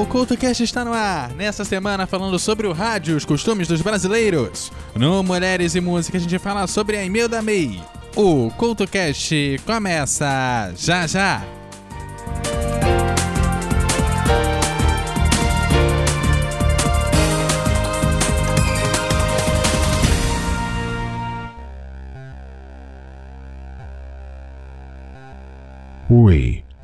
o CoutoCast está no ar. Nessa semana falando sobre o rádio, os costumes dos brasileiros. No Mulheres e Música a gente fala sobre a Imelda May. O CoutoCast começa já já. Oi,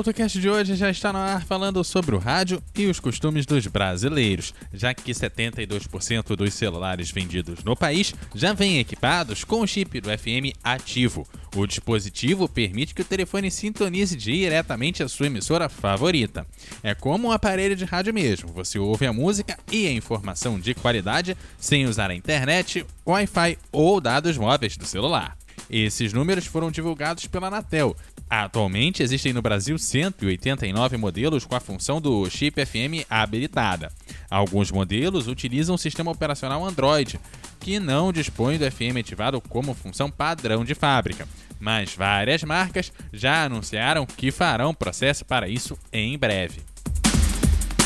CoutoCast de hoje já está no ar falando sobre o rádio e os costumes dos brasileiros, já que 72% dos celulares vendidos no país já vêm equipados com o chip do FM ativo. O dispositivo permite que o telefone sintonize diretamente a sua emissora favorita. É como um aparelho de rádio mesmo, você ouve a música e a informação de qualidade sem usar a internet, Wi-Fi ou dados móveis do celular. Esses números foram divulgados pela Anatel. Atualmente existem no Brasil 189 modelos com a função do chip FM habilitada. Alguns modelos utilizam o sistema operacional Android, que não dispõe do FM ativado como função padrão de fábrica, mas várias marcas já anunciaram que farão processo para isso em breve.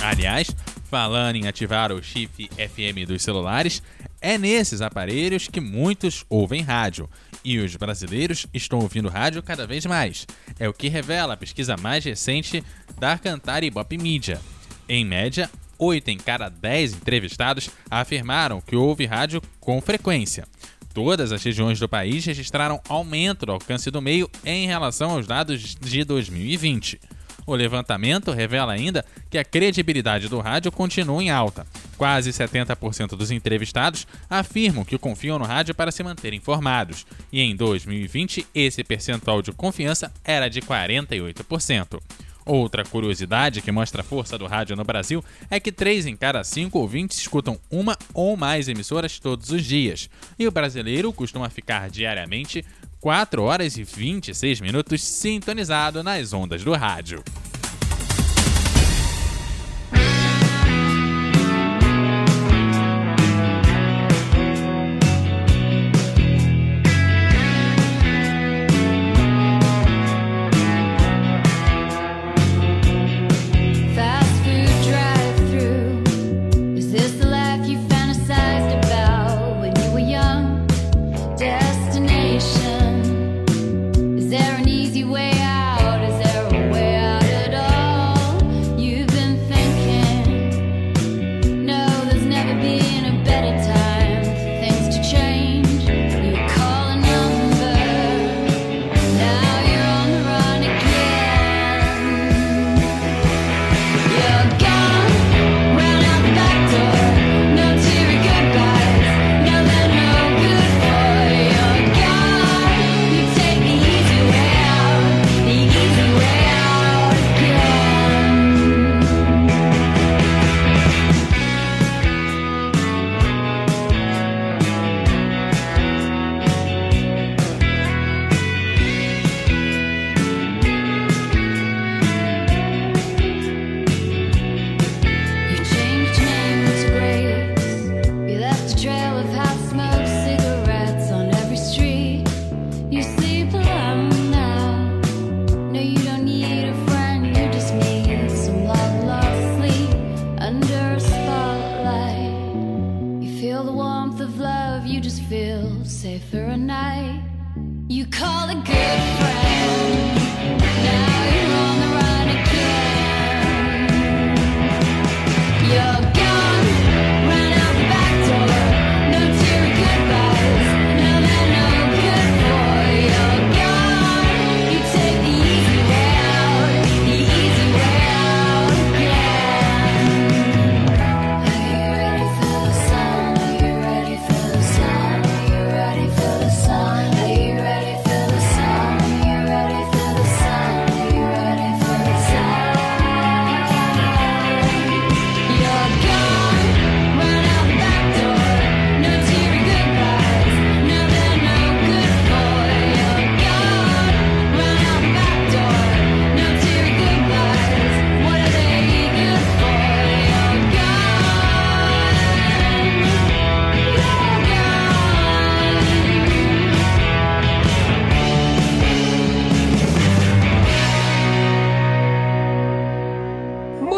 Aliás, falando em ativar o chip FM dos celulares, é nesses aparelhos que muitos ouvem rádio. E os brasileiros estão ouvindo rádio cada vez mais. É o que revela a pesquisa mais recente da Cantar Ibope Media. Em média, 8 em cada 10 entrevistados afirmaram que ouve rádio com frequência. Todas as regiões do país registraram aumento do alcance do meio em relação aos dados de 2020. O levantamento revela ainda que a credibilidade do rádio continua em alta. Quase 70% dos entrevistados afirmam que confiam no rádio para se manter informados, e em 2020 esse percentual de confiança era de 48%. Outra curiosidade que mostra a força do rádio no Brasil é que 3 em cada 5 ouvintes escutam uma ou mais emissoras todos os dias, e o brasileiro costuma ficar diariamente 4 horas e 26 minutos sintonizado nas ondas do rádio.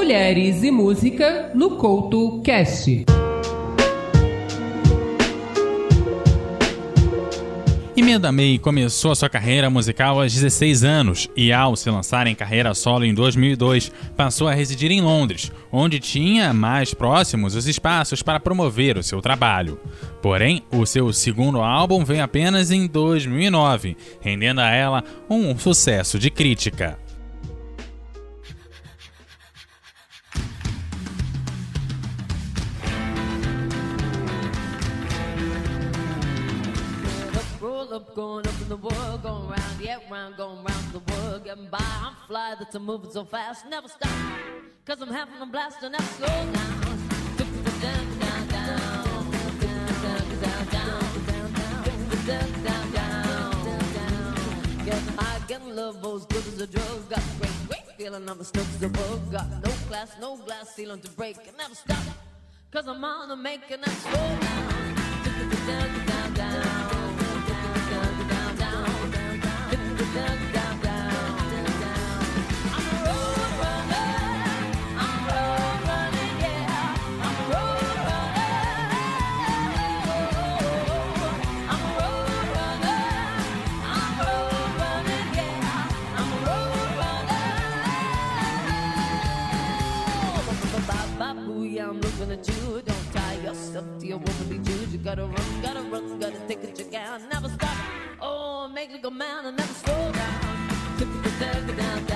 Mulheres e Música no Couto Cast. Imelda May começou a sua carreira musical aos 16 anos e, ao se lançar em carreira solo em 2002, passou a residir em Londres, onde tinha mais próximos os espaços para promover o seu trabalho. Porém, o seu segundo álbum veio apenas em 2009, rendendo a ela um sucesso de crítica. Going up in the world, going round, yeah, round, going round the world, getting by. I'm fly, that's a moving so fast, never stop. Cause I'm having a blast and never slow down. Down, down, down, down, down, down, down, down, down. Getting love, as good as a drug. Got a great, great feeling, I'm as stuck as a bug. Got no glass, no glass ceiling to break, and never stop. Cause I'm on a making that slow down. Down, down, down. I'm a road I'm a yeah, I'm a road I'm a road runner, I'm a road runner, yeah. I'm a road yeah, I'm looking at you. Don't tie yourself to your womanly dude. You gotta run, gotta run, gotta take a check out. Never stop make like a man and never slow down. Down, down.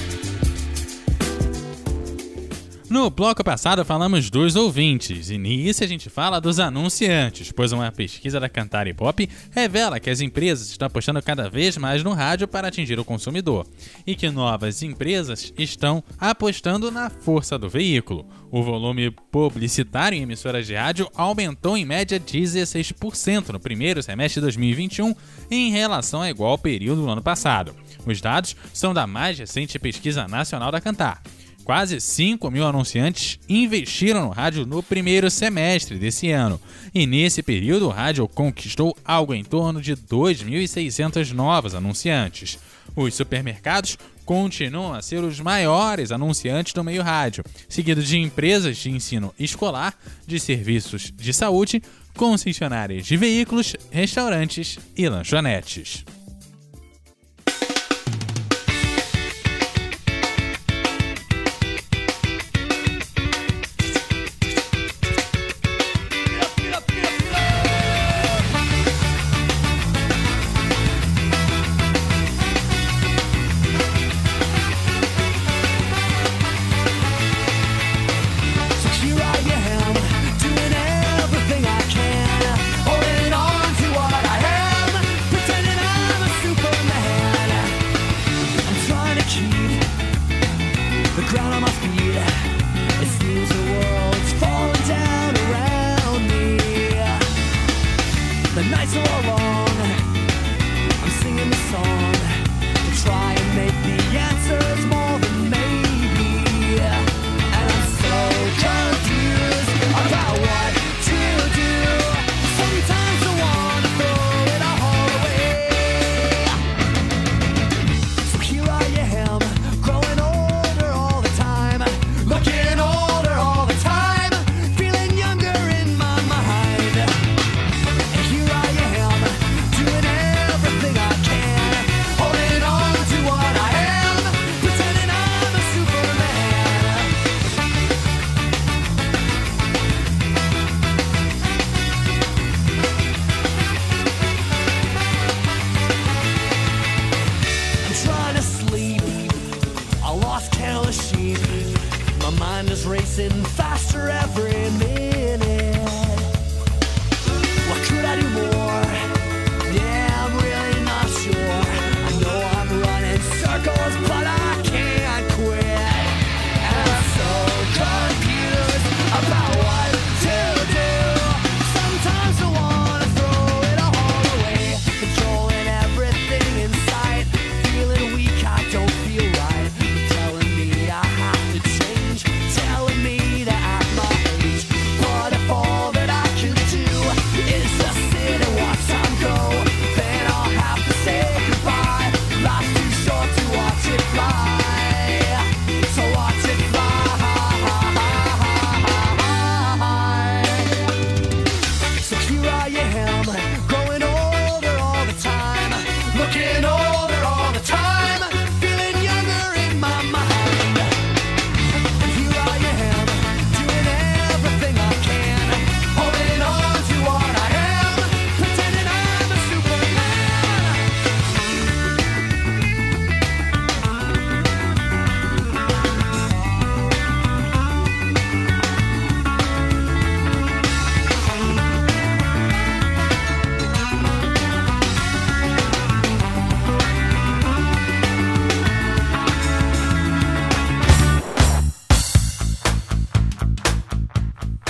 No bloco passado falamos dos ouvintes, e nisso a gente fala dos anunciantes, pois uma pesquisa da Cantar e Pop revela que as empresas estão apostando cada vez mais no rádio para atingir o consumidor, e que novas empresas estão apostando na força do veículo. O volume publicitário em emissoras de rádio aumentou em média 16% no primeiro semestre de 2021 em relação ao igual período do ano passado. Os dados são da mais recente pesquisa nacional da Cantar. Quase 5 mil anunciantes investiram no rádio no primeiro semestre desse ano, e nesse período o rádio conquistou algo em torno de 2.600 novos anunciantes. Os supermercados continuam a ser os maiores anunciantes do meio rádio, seguido de empresas de ensino escolar, de serviços de saúde, concessionárias de veículos, restaurantes e lanchonetes. is racing faster every minute. What could I do more?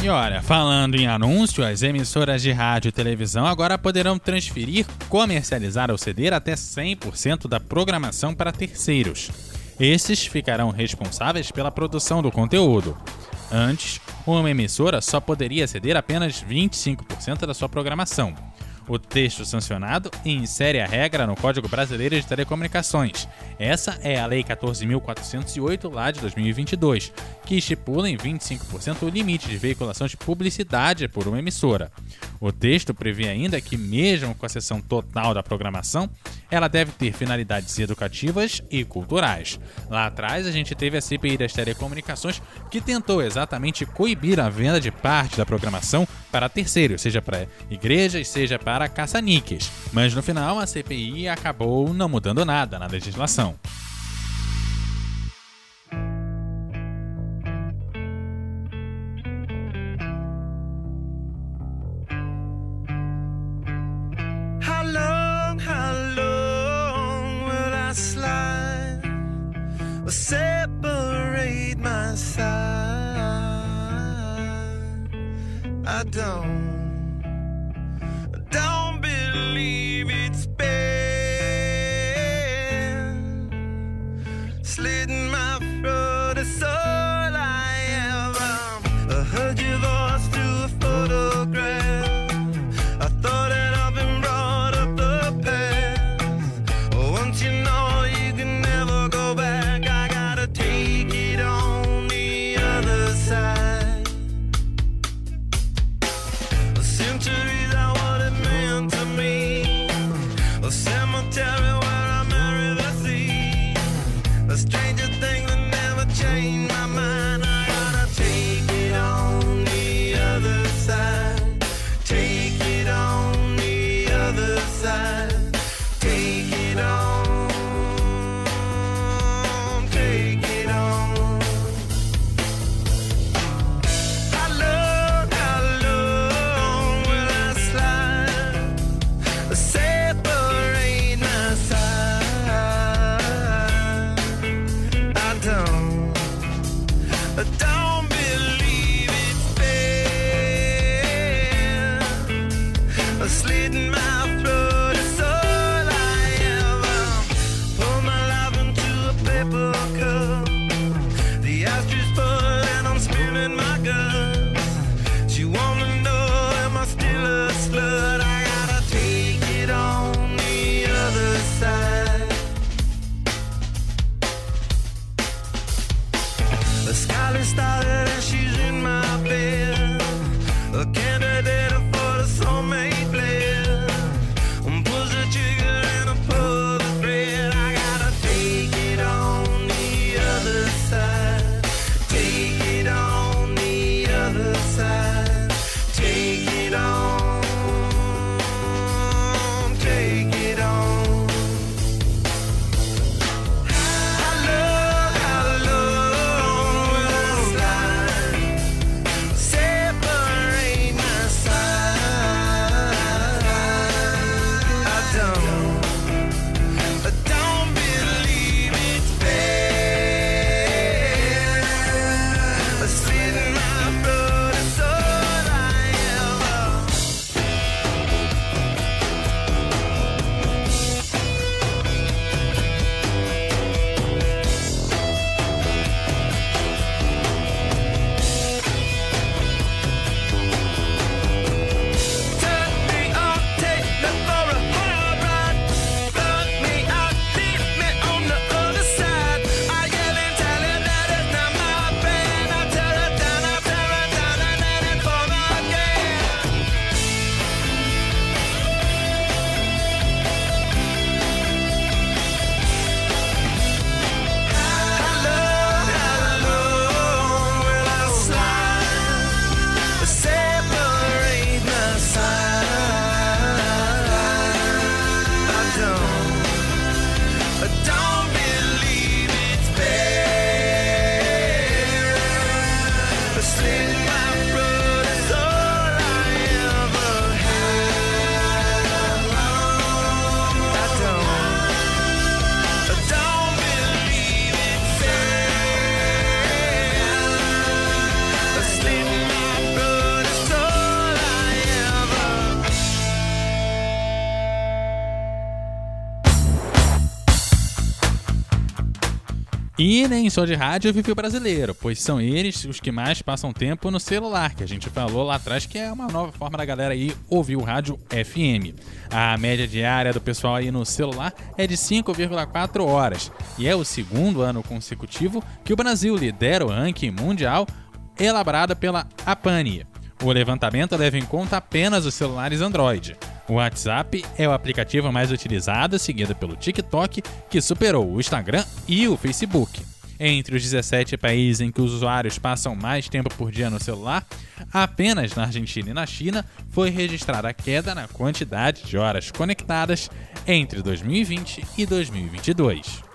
E olha, falando em anúncio, as emissoras de rádio e televisão agora poderão transferir, comercializar ou ceder até 100% da programação para terceiros. Esses ficarão responsáveis pela produção do conteúdo. Antes, uma emissora só poderia ceder apenas 25% da sua programação. O texto sancionado insere a regra no Código Brasileiro de Telecomunicações. Essa é a Lei 14.408, lá de 2022, que estipula em 25% o limite de veiculação de publicidade por uma emissora. O texto prevê ainda que, mesmo com a cessão total da programação, ela deve ter finalidades educativas e culturais. Lá atrás, a gente teve a CPI das telecomunicações, que tentou exatamente coibir a venda de parte da programação para terceiros, seja para igrejas, seja para caça-níqueis. Mas no final, a CPI acabou não mudando nada na legislação. finally started and she. E nem só de rádio vive o brasileiro, pois são eles os que mais passam tempo no celular, que a gente falou lá atrás que é uma nova forma da galera aí ouvir o rádio FM. A média diária do pessoal aí no celular é de 5,4 horas, e é o segundo ano consecutivo que o Brasil lidera o ranking mundial elaborado pela APANI. O levantamento leva em conta apenas os celulares Android. O WhatsApp é o aplicativo mais utilizado, seguido pelo TikTok, que superou o Instagram e o Facebook. Entre os 17 países em que os usuários passam mais tempo por dia no celular, apenas na Argentina e na China foi registrada a queda na quantidade de horas conectadas entre 2020 e 2022.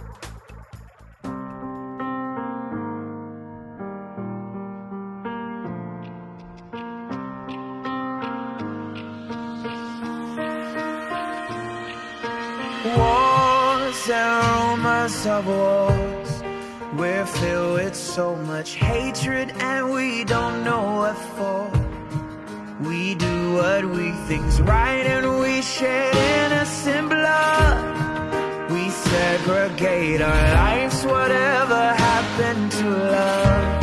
Rumors of wars. We're filled with so much hatred and we don't know what for. We do what we think's right and we shed innocent blood. We segregate our lives, whatever happened to love.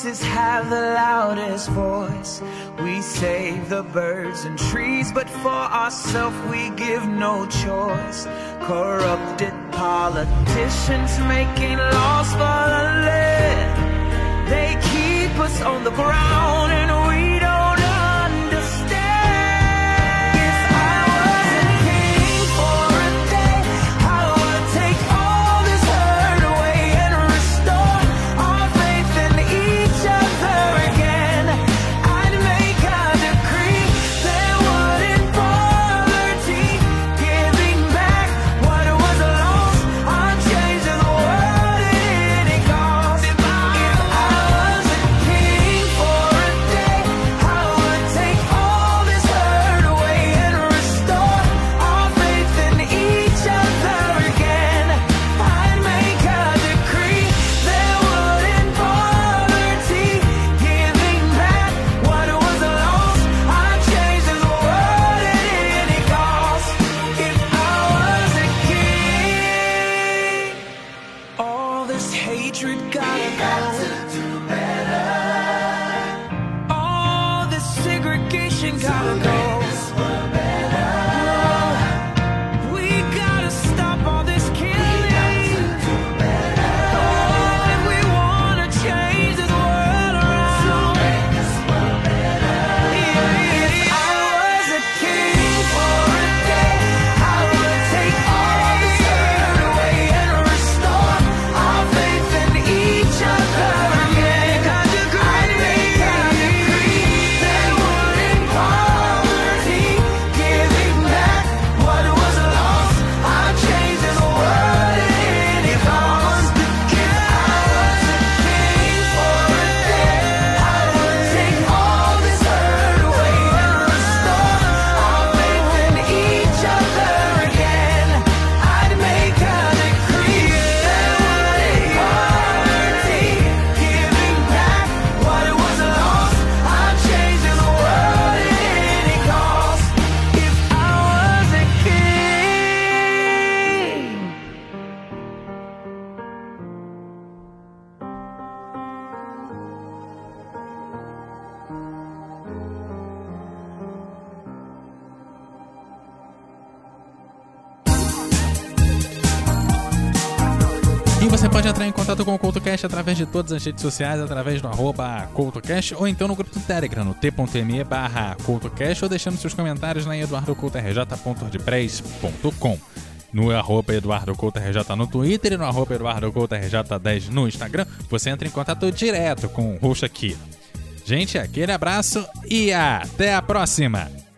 Choices have the loudest voice. We save the birds and trees, but for ourselves we give no choice. Corrupted politicians making laws for the land. They keep us on the ground and we CoutoCast através de todas as redes sociais, através do arroba CoutoCast ou então no grupo do Telegram, no t.me barra CoutoCast ou deixando seus comentários lá em no arroba EduardoCoutoRJ no Twitter e no arroba EduardoCoutoRJ10 no Instagram, você entra em contato direto com o host aqui. Gente, aquele abraço e até a próxima!